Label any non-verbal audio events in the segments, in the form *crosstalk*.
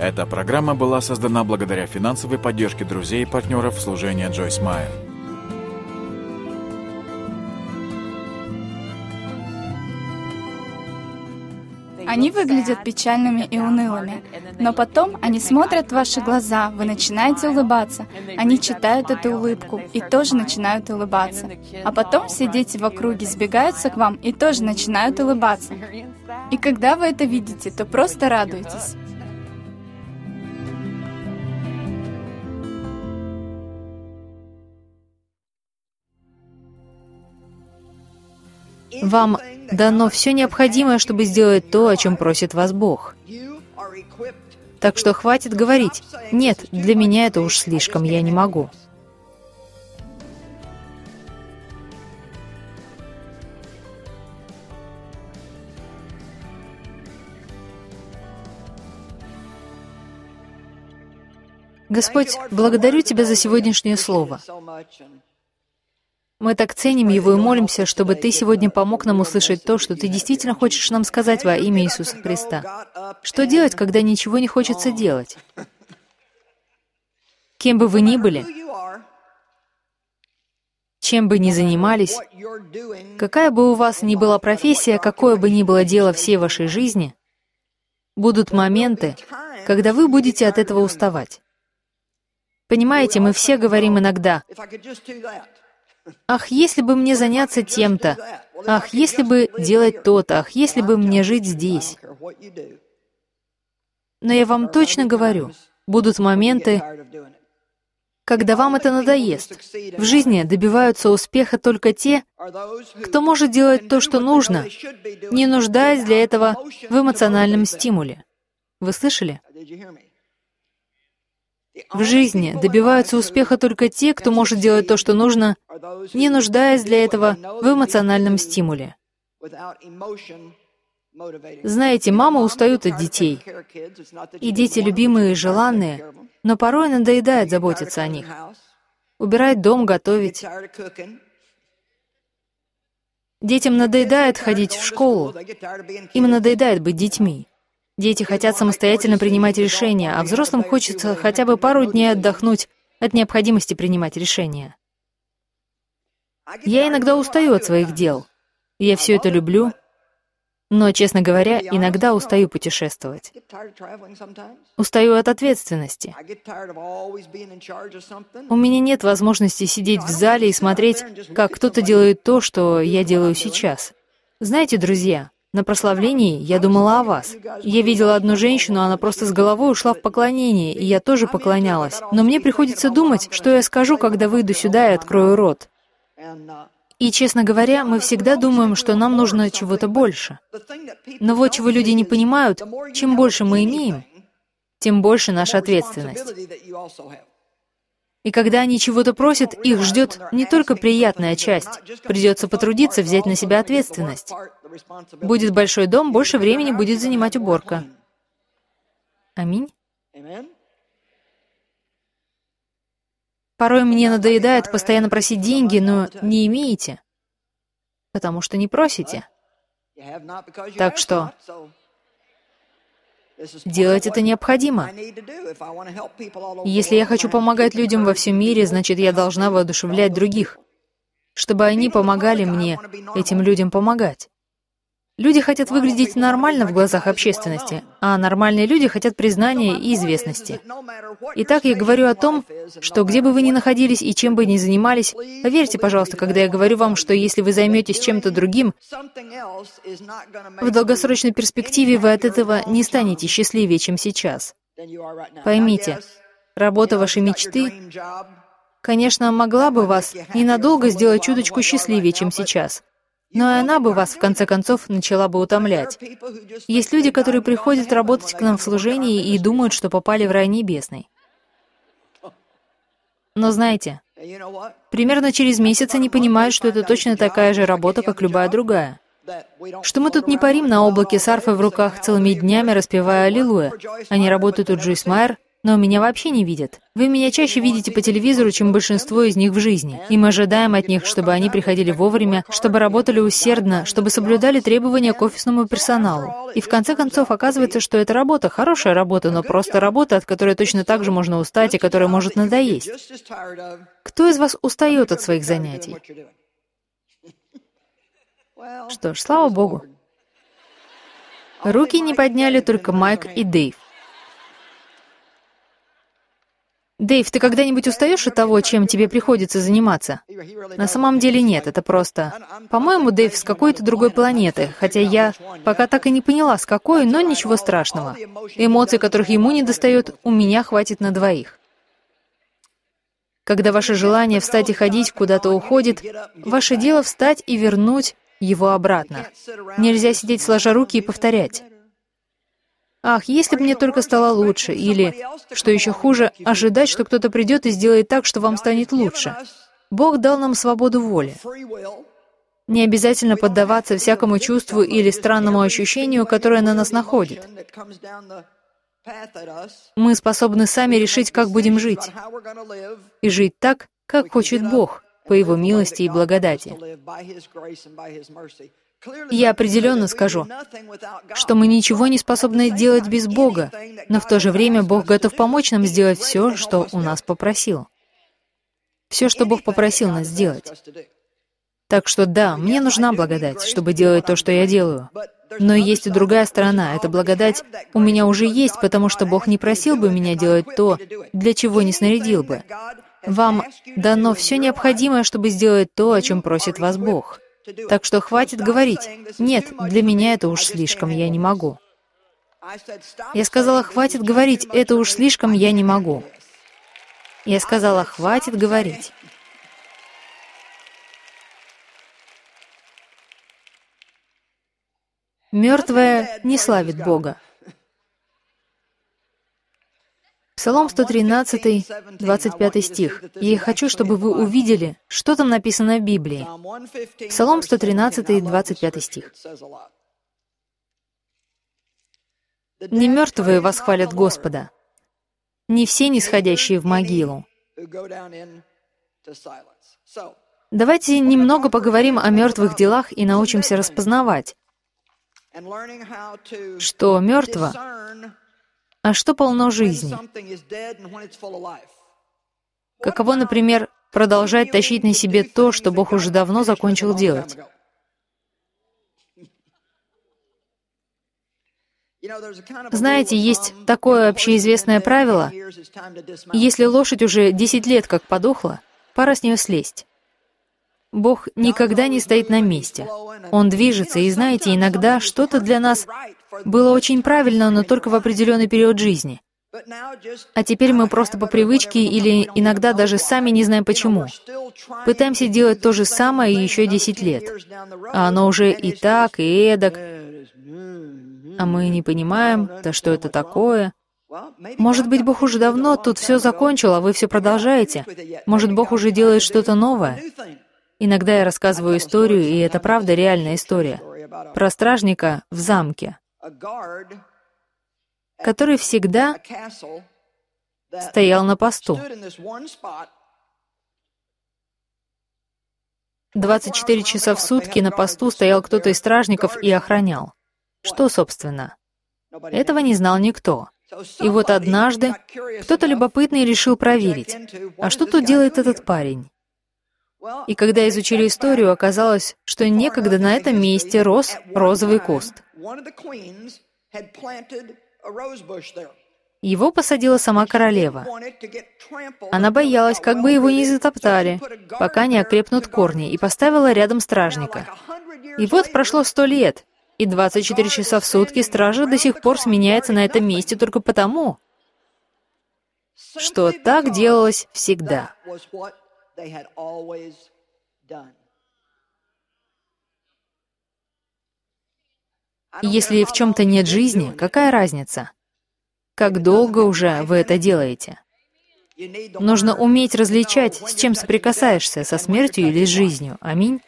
Эта программа была создана благодаря финансовой поддержке друзей и партнеров служения Джойс Майер. Они выглядят печальными и унылыми, но потом они смотрят в ваши глаза, вы начинаете улыбаться, они читают эту улыбку и тоже начинают улыбаться. А потом все дети в округе сбегаются к вам и тоже начинают улыбаться. И когда вы это видите, то просто радуйтесь. Вам дано все необходимое, чтобы сделать то, о чем просит вас Бог. Так что хватит говорить, нет, для меня это уж слишком, я не могу. Господь, благодарю Тебя за сегодняшнее слово. Мы так ценим его и молимся, чтобы Ты сегодня помог нам услышать то, что Ты действительно хочешь нам сказать во имя Иисуса Христа. Что делать, когда ничего не хочется делать? Кем бы вы ни были, чем бы ни занимались, какая бы у вас ни была профессия, какое бы ни было дело всей вашей жизни, будут моменты, когда вы будете от этого уставать. Понимаете, мы все говорим иногда, Ах, если бы мне заняться тем-то! Ах, если бы делать то-то! Ах, если бы мне жить здесь! Но я вам точно говорю, будут моменты, когда вам это надоест. В жизни добиваются успеха только те, кто может делать то, что нужно, не нуждаясь для этого в эмоциональном стимуле. Вы слышали? В жизни добиваются успеха только те, кто может делать то, что нужно, не нуждаясь для этого в эмоциональном стимуле. Знаете, мамы устают от детей. И дети любимые и желанные, но порой надоедает заботиться о них. Убирать дом, готовить. Детям надоедает ходить в школу. Им надоедает быть детьми. Дети хотят самостоятельно принимать решения, а взрослым хочется хотя бы пару дней отдохнуть от необходимости принимать решения. Я иногда устаю от своих дел. Я все это люблю, но, честно говоря, иногда устаю путешествовать. Устаю от ответственности. У меня нет возможности сидеть в зале и смотреть, как кто-то делает то, что я делаю сейчас. Знаете, друзья, на прославлении я думала о вас. Я видела одну женщину, она просто с головой ушла в поклонение, и я тоже поклонялась. Но мне приходится думать, что я скажу, когда выйду сюда и открою рот. И, честно говоря, мы всегда думаем, что нам нужно чего-то больше. Но вот чего люди не понимают, чем больше мы имеем, тем больше наша ответственность. И когда они чего-то просят, их ждет не только приятная часть. Придется потрудиться взять на себя ответственность. Будет большой дом, больше времени будет занимать уборка. Аминь. Порой мне надоедает постоянно просить деньги, но не имеете, потому что не просите. Так что делать это необходимо. Если я хочу помогать людям во всем мире, значит, я должна воодушевлять других, чтобы они помогали мне этим людям помогать. Люди хотят выглядеть нормально в глазах общественности, а нормальные люди хотят признания и известности. Итак, я говорю о том, что где бы вы ни находились и чем бы ни занимались, поверьте, пожалуйста, когда я говорю вам, что если вы займетесь чем-то другим, в долгосрочной перспективе вы от этого не станете счастливее, чем сейчас. Поймите, работа вашей мечты, конечно, могла бы вас ненадолго сделать чуточку счастливее, чем сейчас. Но и она бы вас, в конце концов, начала бы утомлять. Есть люди, которые приходят работать к нам в служении и думают, что попали в рай небесный. Но знаете, примерно через месяц они понимают, что это точно такая же работа, как любая другая. Что мы тут не парим на облаке с арфой в руках целыми днями, распевая «Аллилуйя». Они работают у Джойс Майер, но меня вообще не видят. Вы меня чаще видите по телевизору, чем большинство из них в жизни. И мы ожидаем от них, чтобы они приходили вовремя, чтобы работали усердно, чтобы соблюдали требования к офисному персоналу. И в конце концов оказывается, что это работа, хорошая работа, но просто работа, от которой точно так же можно устать и которая может надоесть. Кто из вас устает от своих занятий? Что ж, слава богу. Руки не подняли только Майк и Дэйв. Дэйв, ты когда-нибудь устаешь от того, чем тебе приходится заниматься? На самом деле нет, это просто... По-моему, Дэйв с какой-то другой планеты, хотя я пока так и не поняла, с какой, но ничего страшного. Эмоций, которых ему не достает, у меня хватит на двоих. Когда ваше желание встать и ходить куда-то уходит, ваше дело встать и вернуть его обратно. Нельзя сидеть сложа руки и повторять. Ах, если бы мне только стало лучше, или, что еще хуже, ожидать, что кто-то придет и сделает так, что вам станет лучше. Бог дал нам свободу воли. Не обязательно поддаваться всякому чувству или странному ощущению, которое на нас находит. Мы способны сами решить, как будем жить, и жить так, как хочет Бог, по Его милости и благодати. Я определенно скажу, что мы ничего не способны делать без Бога, но в то же время Бог готов помочь нам сделать все, что у нас попросил. Все, что Бог попросил нас сделать. Так что да, мне нужна благодать, чтобы делать то, что я делаю. Но есть и другая сторона. Эта благодать у меня уже есть, потому что Бог не просил бы меня делать то, для чего не снарядил бы. Вам дано все необходимое, чтобы сделать то, о чем просит вас Бог. Так что хватит говорить, нет, для меня это уж слишком, я не могу. Я сказала, хватит говорить, это уж слишком, я не могу. Я сказала, хватит говорить. Мертвая не славит Бога. Псалом 113, 25 стих. «Я хочу, чтобы вы увидели, что там написано в Библии». Псалом 113, 25 стих. «Не мертвые восхвалят Господа, не все нисходящие в могилу». Давайте немного поговорим о мертвых делах и научимся распознавать, что мертво а что полно жизни? Каково, например, продолжать тащить на себе то, что Бог уже давно закончил делать? Знаете, есть такое общеизвестное правило, если лошадь уже 10 лет как подохла, пора с нее слезть. Бог никогда не стоит на месте. Он движется, и знаете, иногда что-то для нас было очень правильно, но только в определенный период жизни. А теперь мы просто по привычке или иногда даже сами не знаем почему. Пытаемся делать то же самое еще 10 лет. А оно уже и так, и эдак. А мы не понимаем, да что это такое. Может быть, Бог уже давно тут все закончил, а вы все продолжаете. Может, Бог уже делает что-то новое. Иногда я рассказываю историю, и это правда реальная история. Про стражника в замке, который всегда стоял на посту. 24 часа в сутки на посту стоял кто-то из стражников и охранял. Что, собственно? Этого не знал никто. И вот однажды кто-то любопытный решил проверить, а что тут делает этот парень? И когда изучили историю, оказалось, что некогда на этом месте рос розовый куст. Его посадила сама королева. Она боялась, как бы его не затоптали, пока не окрепнут корни, и поставила рядом стражника. И вот прошло сто лет, и 24 часа в сутки стража до сих пор сменяется на этом месте только потому, что так делалось всегда Если в чем-то нет жизни, какая разница? Как долго уже вы это делаете? Нужно уметь различать, с чем соприкасаешься, со смертью или с жизнью. Аминь.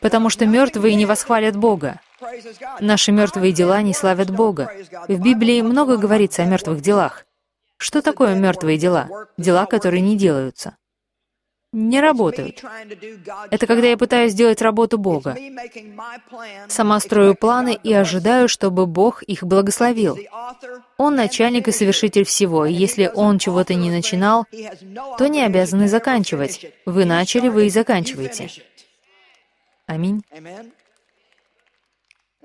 Потому что мертвые не восхвалят Бога. Наши мертвые дела не славят Бога. В Библии много говорится о мертвых делах. Что такое мертвые дела? Дела, которые не делаются. Не работают. Это когда я пытаюсь сделать работу Бога. Сама строю планы и ожидаю, чтобы Бог их благословил. Он начальник и совершитель всего, и если Он чего-то не начинал, то не обязаны заканчивать. Вы начали, вы и заканчиваете. Аминь.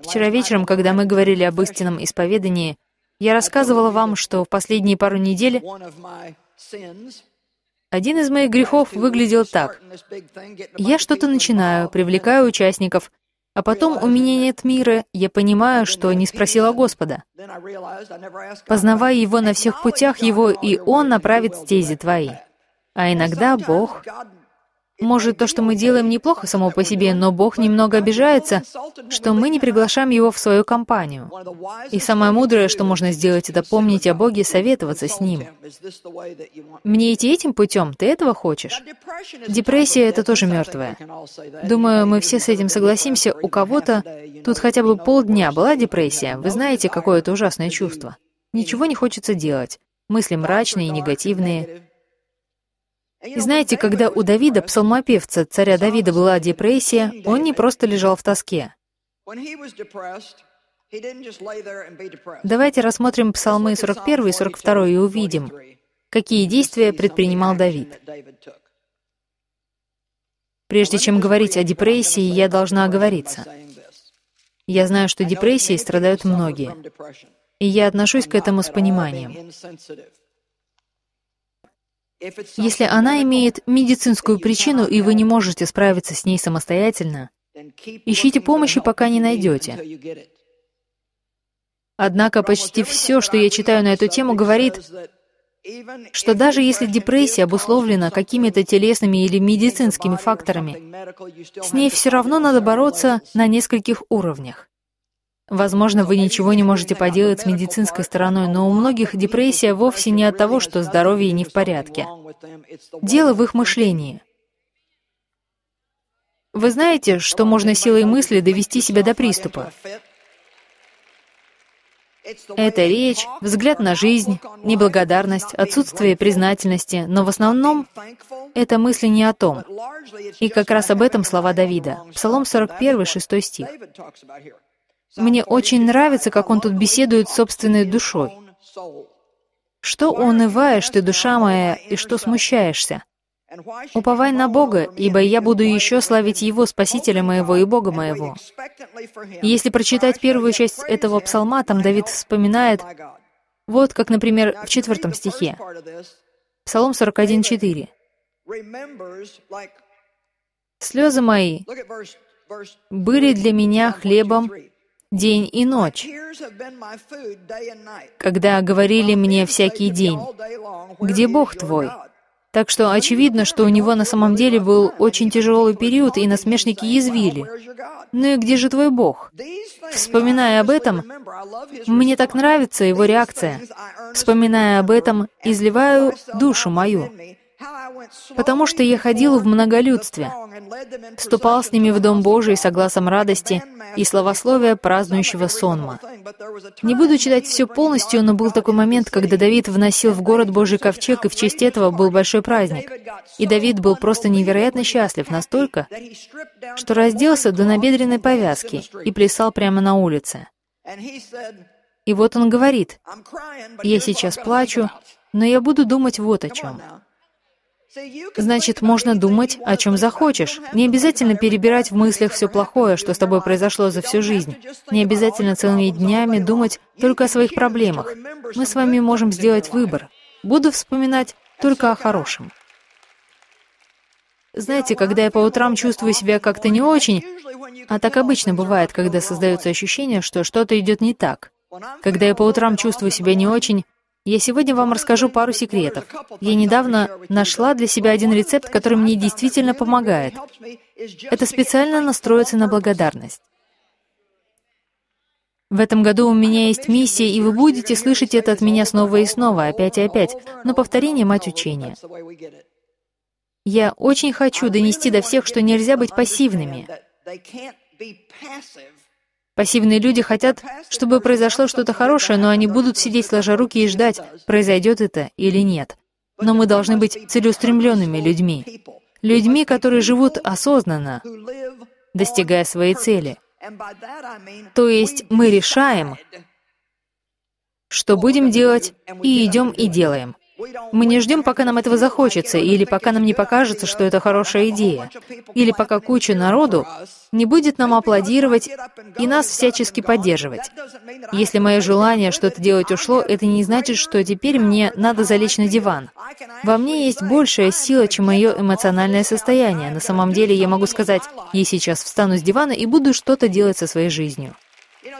Вчера вечером, когда мы говорили об истинном исповедании, я рассказывала вам, что в последние пару недель один из моих грехов выглядел так. Я что-то начинаю, привлекаю участников, а потом у меня нет мира, я понимаю, что не спросила Господа. Познавая Его на всех путях Его, и Он направит стези твои. А иногда Бог может, то, что мы делаем, неплохо само по себе, но Бог немного обижается, что мы не приглашаем Его в свою компанию. И самое мудрое, что можно сделать, это помнить о Боге и советоваться с Ним. Мне идти этим путем? Ты этого хочешь? Депрессия — это тоже мертвая. Думаю, мы все с этим согласимся. У кого-то тут хотя бы полдня была депрессия. Вы знаете, какое это ужасное чувство. Ничего не хочется делать. Мысли мрачные и негативные. И знаете, когда у Давида, псалмопевца, царя Давида, была депрессия, он не просто лежал в тоске. Давайте рассмотрим псалмы 41 и 42 и увидим, какие действия предпринимал Давид. Прежде чем говорить о депрессии, я должна оговориться. Я знаю, что депрессией страдают многие, и я отношусь к этому с пониманием. Если она имеет медицинскую причину, и вы не можете справиться с ней самостоятельно, ищите помощи, пока не найдете. Однако почти все, что я читаю на эту тему, говорит, что даже если депрессия обусловлена какими-то телесными или медицинскими факторами, с ней все равно надо бороться на нескольких уровнях. Возможно, вы ничего не можете поделать с медицинской стороной, но у многих депрессия вовсе не от того, что здоровье не в порядке. Дело в их мышлении. Вы знаете, что можно силой мысли довести себя до приступа? Это речь, взгляд на жизнь, неблагодарность, отсутствие признательности, но в основном это мысли не о том. И как раз об этом слова Давида. Псалом 41, 6 стих. Мне очень нравится, как он тут беседует с собственной душой. Что унываешь ты, душа моя, и что смущаешься? Уповай на Бога, ибо я буду еще славить Его, Спасителя моего и Бога моего. Если прочитать первую часть этого псалма, там Давид вспоминает, вот как, например, в четвертом стихе, Псалом 41.4. «Слезы мои были для меня хлебом день и ночь, когда говорили мне всякий день, «Где Бог твой?» Так что очевидно, что у него на самом деле был очень тяжелый период, и насмешники язвили. «Ну и где же твой Бог?» Вспоминая об этом, мне так нравится его реакция. Вспоминая об этом, изливаю душу мою потому что я ходил в многолюдстве, вступал с ними в Дом Божий с глазом радости и словословия празднующего сонма. Не буду читать все полностью, но был такой момент, когда Давид вносил в город Божий ковчег, и в честь этого был большой праздник. И Давид был просто невероятно счастлив настолько, что разделся до набедренной повязки и плясал прямо на улице. И вот он говорит, «Я сейчас плачу, но я буду думать вот о чем. Значит, можно думать, о чем захочешь. Не обязательно перебирать в мыслях все плохое, что с тобой произошло за всю жизнь. Не обязательно целыми днями думать только о своих проблемах. Мы с вами можем сделать выбор. Буду вспоминать только о хорошем. Знаете, когда я по утрам чувствую себя как-то не очень, а так обычно бывает, когда создается ощущение, что что-то идет не так. Когда я по утрам чувствую себя не очень, я сегодня вам расскажу пару секретов. Я недавно нашла для себя один рецепт, который мне действительно помогает. Это специально настроиться на благодарность. В этом году у меня есть миссия, и вы будете слышать это от меня снова и снова, опять и опять, но повторение — мать учения. Я очень хочу донести до всех, что нельзя быть пассивными. Пассивные люди хотят, чтобы произошло что-то хорошее, но они будут сидеть сложа руки и ждать, произойдет это или нет. Но мы должны быть целеустремленными людьми. Людьми, которые живут осознанно, достигая своей цели. То есть мы решаем, что будем делать, и идем и делаем. Мы не ждем, пока нам этого захочется, или пока нам не покажется, что это хорошая идея, или пока куча народу не будет нам аплодировать и нас всячески поддерживать. Если мое желание что-то делать ушло, это не значит, что теперь мне надо залечь на диван. Во мне есть большая сила, чем мое эмоциональное состояние. На самом деле я могу сказать, я сейчас встану с дивана и буду что-то делать со своей жизнью.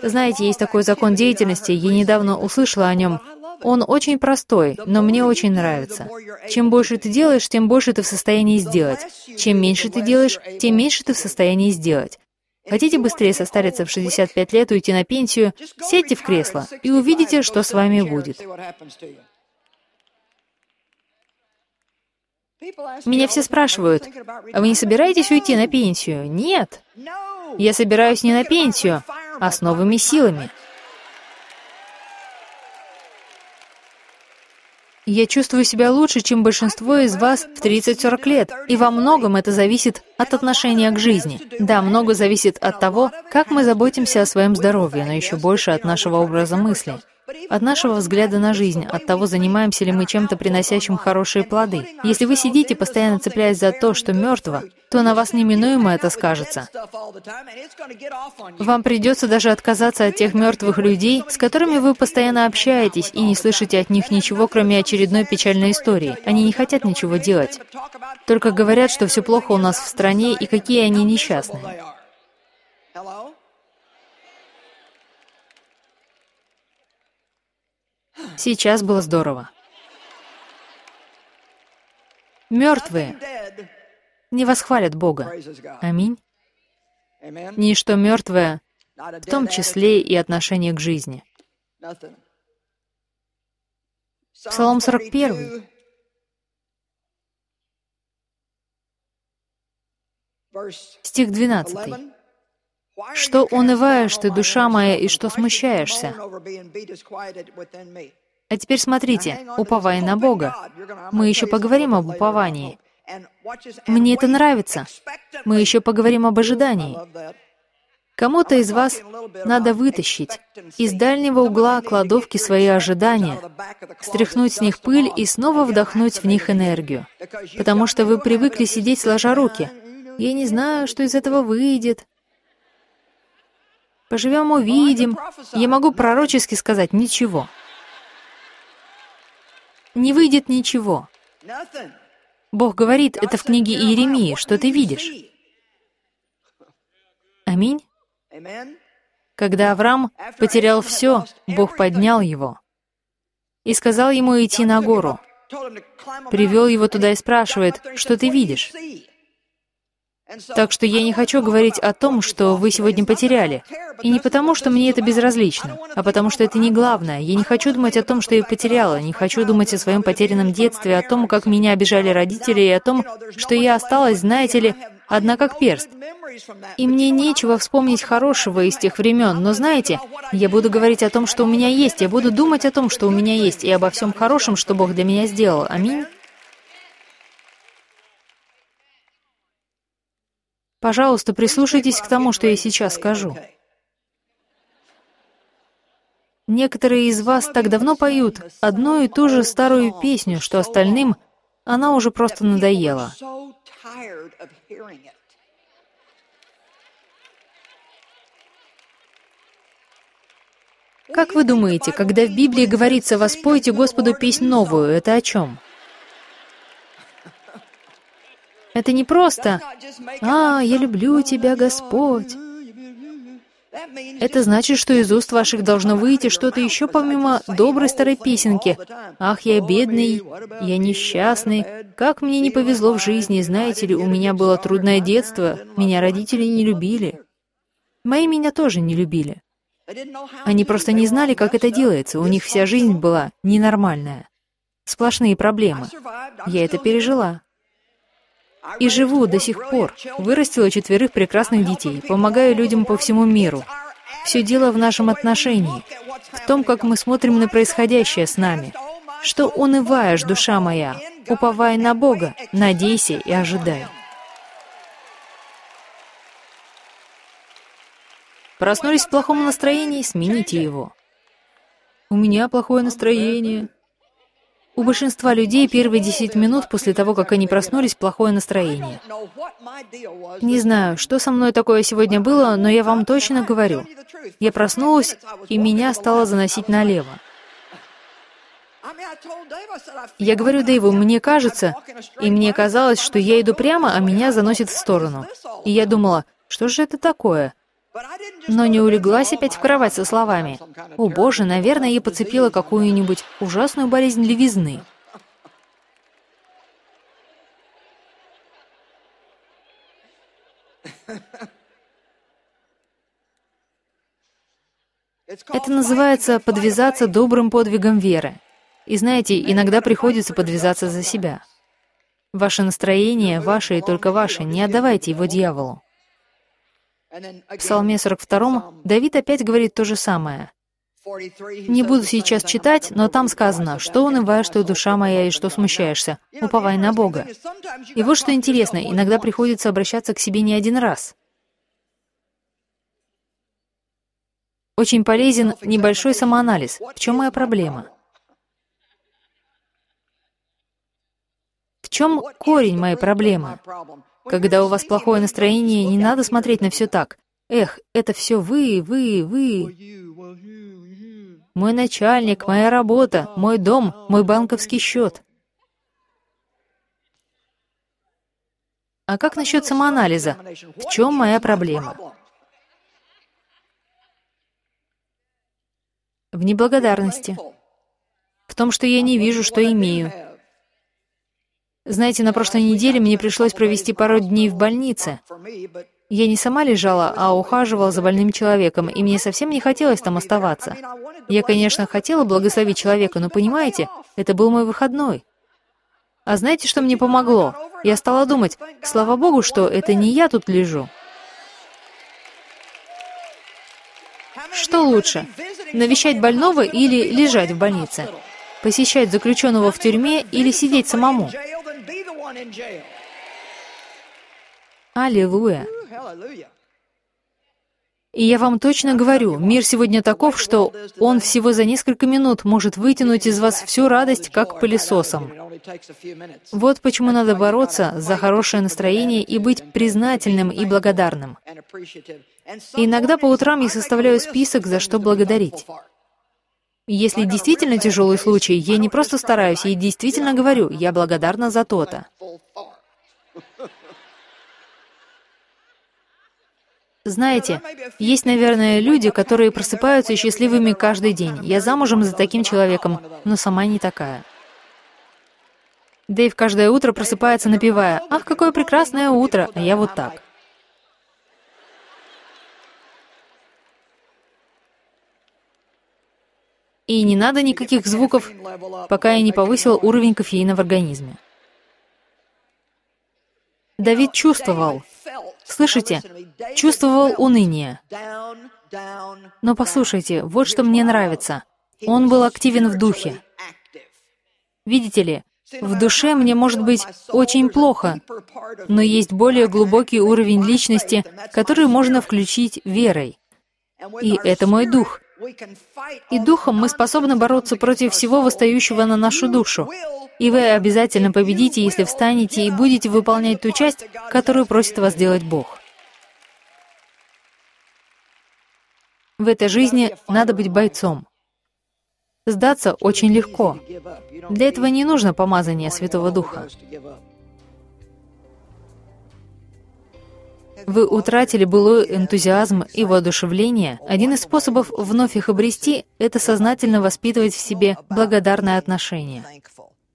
Знаете, есть такой закон деятельности, я недавно услышала о нем. Он очень простой, но мне очень нравится. Чем больше ты делаешь, тем больше ты в состоянии сделать. Чем меньше ты делаешь, тем меньше ты в состоянии сделать. Хотите быстрее состариться в 65 лет, уйти на пенсию? Сядьте в кресло и увидите, что с вами будет. Меня все спрашивают, а вы не собираетесь уйти на пенсию? Нет. Я собираюсь не на пенсию, а с новыми силами. Я чувствую себя лучше, чем большинство из вас в 30-40 лет, и во многом это зависит от отношения к жизни. Да, много зависит от того, как мы заботимся о своем здоровье, но еще больше от нашего образа мысли от нашего взгляда на жизнь, от того, занимаемся ли мы чем-то, приносящим хорошие плоды. Если вы сидите, постоянно цепляясь за то, что мертво, то на вас неминуемо это скажется. Вам придется даже отказаться от тех мертвых людей, с которыми вы постоянно общаетесь и не слышите от них ничего, кроме очередной печальной истории. Они не хотят ничего делать. Только говорят, что все плохо у нас в стране и какие они несчастные. Сейчас было здорово. Мертвые не восхвалят Бога. Аминь. Ничто мертвое, в том числе и отношение к жизни. Псалом 41. Стих 12. «Что унываешь ты, душа моя, и что смущаешься?» А теперь смотрите, уповай на Бога. Мы еще поговорим об уповании. Мне это нравится. Мы еще поговорим об ожидании. Кому-то из вас надо вытащить из дальнего угла кладовки свои ожидания, стряхнуть с них пыль и снова вдохнуть в них энергию. Потому что вы привыкли сидеть сложа руки. Я не знаю, что из этого выйдет. Поживем, увидим. Я могу пророчески сказать ничего. Не выйдет ничего. Бог говорит, это в книге Иеремии, что ты видишь. Аминь. Когда Авраам потерял все, Бог поднял его и сказал ему идти на гору. Привел его туда и спрашивает, что ты видишь? Так что я не хочу говорить о том, что вы сегодня потеряли. И не потому, что мне это безразлично, а потому что это не главное. Я не хочу думать о том, что я потеряла, не хочу думать о своем потерянном детстве, о том, как меня обижали родители, и о том, что я осталась, знаете ли, одна как перст. И мне нечего вспомнить хорошего из тех времен, но знаете, я буду говорить о том, что у меня есть, я буду думать о том, что у меня есть, и обо всем хорошем, что Бог для меня сделал. Аминь. Пожалуйста, прислушайтесь к тому, что я сейчас скажу. Некоторые из вас так давно поют одну и ту же старую песню, что остальным она уже просто надоела. Как вы думаете, когда в Библии говорится «воспойте Господу песнь новую», это о чем? Это не просто «А, я люблю тебя, Господь». Это значит, что из уст ваших должно выйти что-то еще помимо доброй старой песенки. «Ах, я бедный, я несчастный, как мне не повезло в жизни, знаете ли, у меня было трудное детство, меня родители не любили». Мои меня тоже не любили. Они просто не знали, как это делается, у них вся жизнь была ненормальная. Сплошные проблемы. Я это пережила. И живу до сих пор. Вырастила четверых прекрасных детей, помогаю людям по всему миру. Все дело в нашем отношении, в том, как мы смотрим на происходящее с нами. Что унываешь, душа моя, уповай на Бога, надейся и ожидай. Проснулись в плохом настроении, смените его. У меня плохое настроение. У большинства людей первые 10 минут после того, как они проснулись, плохое настроение. Не знаю, что со мной такое сегодня было, но я вам точно говорю. Я проснулась, и меня стало заносить налево. Я говорю Дэйву, мне кажется, и мне казалось, что я иду прямо, а меня заносит в сторону. И я думала, что же это такое? Но не улеглась опять в кровать со словами. «О боже, наверное, я подцепила какую-нибудь ужасную болезнь левизны». *laughs* Это называется подвязаться добрым подвигом веры. И знаете, иногда приходится подвязаться за себя. Ваше настроение ваше и только ваше, не отдавайте его дьяволу. В Псалме 42 Давид опять говорит то же самое. Не буду сейчас читать, но там сказано, что унываешь ты, душа моя, и что смущаешься. Уповай на Бога. И вот что интересно, иногда приходится обращаться к себе не один раз. Очень полезен небольшой самоанализ. В чем моя проблема? В чем корень моей проблемы? Когда у вас плохое настроение, не надо смотреть на все так. Эх, это все вы, вы, вы. Мой начальник, моя работа, мой дом, мой банковский счет. А как насчет самоанализа? В чем моя проблема? В неблагодарности. В том, что я не вижу, что имею. Знаете, на прошлой неделе мне пришлось провести пару дней в больнице. Я не сама лежала, а ухаживала за больным человеком, и мне совсем не хотелось там оставаться. Я, конечно, хотела благословить человека, но, понимаете, это был мой выходной. А знаете, что мне помогло? Я стала думать, слава богу, что это не я тут лежу. Что лучше, навещать больного или лежать в больнице? Посещать заключенного в тюрьме или сидеть самому? Аллилуйя. И я вам точно говорю, мир сегодня таков, что он всего за несколько минут может вытянуть из вас всю радость, как пылесосом. Вот почему надо бороться за хорошее настроение и быть признательным и благодарным. И иногда по утрам я составляю список, за что благодарить. Если действительно тяжелый случай, я не просто стараюсь, я действительно говорю, я благодарна за то-то. Знаете, есть, наверное, люди, которые просыпаются счастливыми каждый день. Я замужем за таким человеком, но сама не такая. Дэйв каждое утро просыпается, напевая «Ах, какое прекрасное утро!» А я вот так. И не надо никаких звуков, пока я не повысил уровень кофеина в организме. Давид чувствовал, слышите, чувствовал уныние. Но послушайте, вот что мне нравится. Он был активен в духе. Видите ли, в душе мне может быть очень плохо, но есть более глубокий уровень личности, который можно включить верой. И это мой дух. И духом мы способны бороться против всего восстающего на нашу душу. И вы обязательно победите, если встанете и будете выполнять ту часть, которую просит вас делать Бог. В этой жизни надо быть бойцом. Сдаться очень легко. Для этого не нужно помазание Святого Духа. Вы утратили былой энтузиазм и воодушевление. Один из способов вновь их обрести — это сознательно воспитывать в себе благодарное отношение.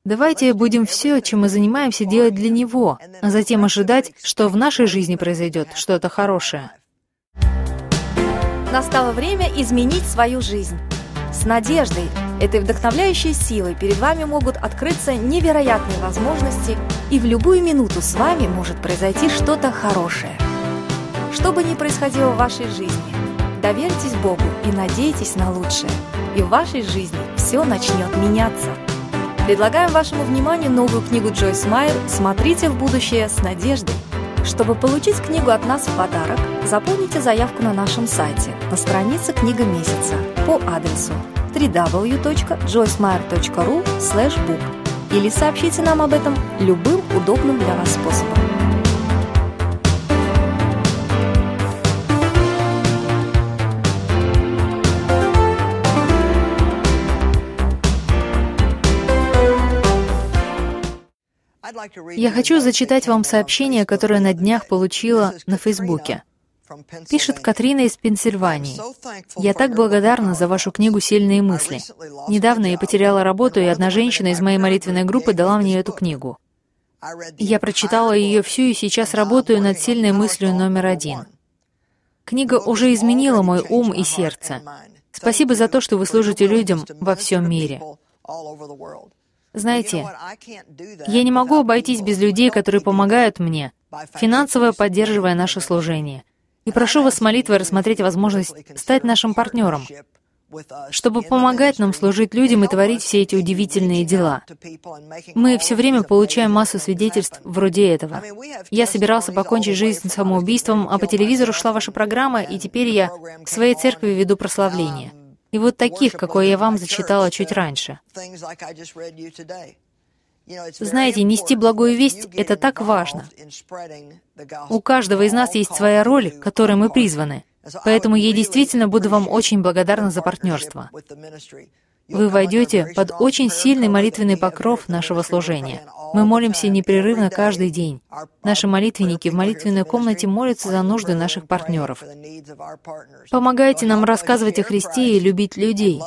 Давайте будем все, чем мы занимаемся, делать для Него, а затем ожидать, что в нашей жизни произойдет что-то хорошее. Настало время изменить свою жизнь. С надеждой, этой вдохновляющей силой перед вами могут открыться невероятные возможности, и в любую минуту с вами может произойти что-то хорошее. Что бы ни происходило в вашей жизни, Доверьтесь Богу и надейтесь на лучшее. И в вашей жизни все начнет меняться. Предлагаем вашему вниманию новую книгу Джойс Майер «Смотрите в будущее с надеждой». Чтобы получить книгу от нас в подарок, заполните заявку на нашем сайте на странице «Книга месяца» по адресу www.joycemeyer.ru или сообщите нам об этом любым удобным для вас способом. Я хочу зачитать вам сообщение, которое на днях получила на Фейсбуке. Пишет Катрина из Пенсильвании. «Я так благодарна за вашу книгу «Сильные мысли». Недавно я потеряла работу, и одна женщина из моей молитвенной группы дала мне эту книгу. Я прочитала ее всю и сейчас работаю над сильной мыслью номер один. Книга уже изменила мой ум и сердце. Спасибо за то, что вы служите людям во всем мире. Знаете, я не могу обойтись без людей, которые помогают мне, финансово поддерживая наше служение. И прошу вас с молитвой рассмотреть возможность стать нашим партнером, чтобы помогать нам служить людям и творить все эти удивительные дела. Мы все время получаем массу свидетельств вроде этого. Я собирался покончить жизнь самоубийством, а по телевизору шла ваша программа, и теперь я в своей церкви веду прославление и вот таких, какое я вам зачитала чуть раньше. Знаете, нести благую весть — это так важно. У каждого из нас есть своя роль, которой мы призваны. Поэтому я действительно буду вам очень благодарна за партнерство. Вы войдете под очень сильный молитвенный покров нашего служения. Мы молимся непрерывно каждый день. Наши молитвенники в молитвенной комнате молятся за нужды наших партнеров. Помогайте нам рассказывать о Христе и любить людей.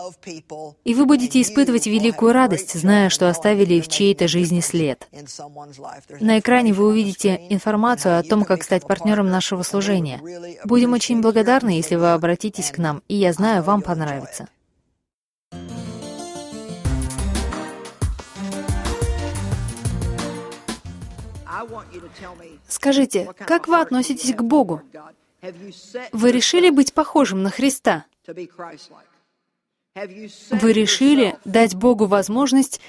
И вы будете испытывать великую радость, зная, что оставили в чьей-то жизни след. На экране вы увидите информацию о том, как стать партнером нашего служения. Будем очень благодарны, если вы обратитесь к нам, и я знаю, вам понравится. Скажите, как вы относитесь к Богу? Вы решили быть похожим на Христа? Вы решили дать Богу возможность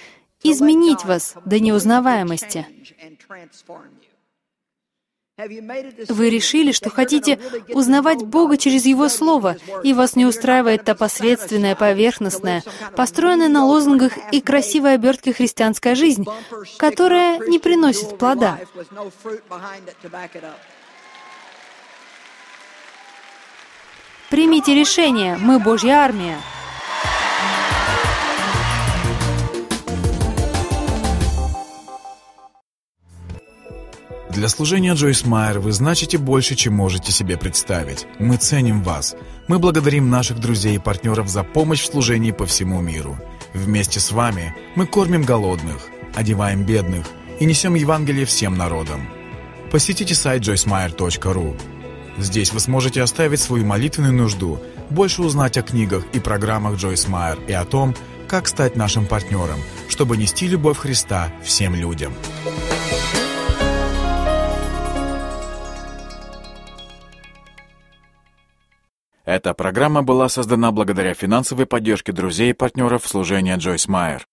изменить вас до неузнаваемости? Вы решили, что хотите узнавать Бога через Его Слово, и вас не устраивает та посредственная, поверхностная, построенная на лозунгах и красивой обертке христианская жизнь, которая не приносит плода. Примите решение, мы Божья армия. Для служения Джойс Майер вы значите больше, чем можете себе представить. Мы ценим вас. Мы благодарим наших друзей и партнеров за помощь в служении по всему миру. Вместе с вами мы кормим голодных, одеваем бедных и несем Евангелие всем народам. Посетите сайт joycemeyer.ru. Здесь вы сможете оставить свою молитвенную нужду, больше узнать о книгах и программах Джойс Майер и о том, как стать нашим партнером, чтобы нести любовь Христа всем людям. Эта программа была создана благодаря финансовой поддержке друзей и партнеров служения Джойс Майер.